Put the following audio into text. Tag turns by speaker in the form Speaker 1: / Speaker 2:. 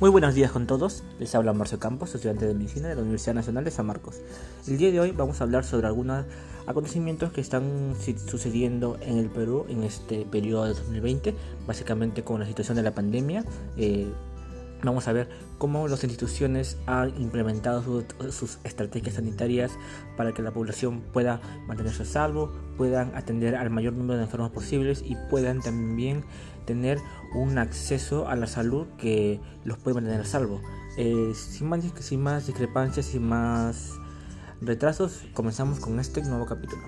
Speaker 1: Muy buenos días con todos, les habla Marcio Campos, estudiante de Medicina de la Universidad Nacional de San Marcos. El día de hoy vamos a hablar sobre algunos acontecimientos que están sucediendo en el Perú en este periodo de 2020, básicamente con la situación de la pandemia. Eh, vamos a ver cómo las instituciones han implementado sus estrategias sanitarias para que la población pueda mantenerse a salvo, puedan atender al mayor número de enfermos posibles y puedan también tener un acceso a la salud que los puede mantener a salvo. Eh, sin, más, sin más discrepancias, sin más retrasos, comenzamos con este nuevo capítulo.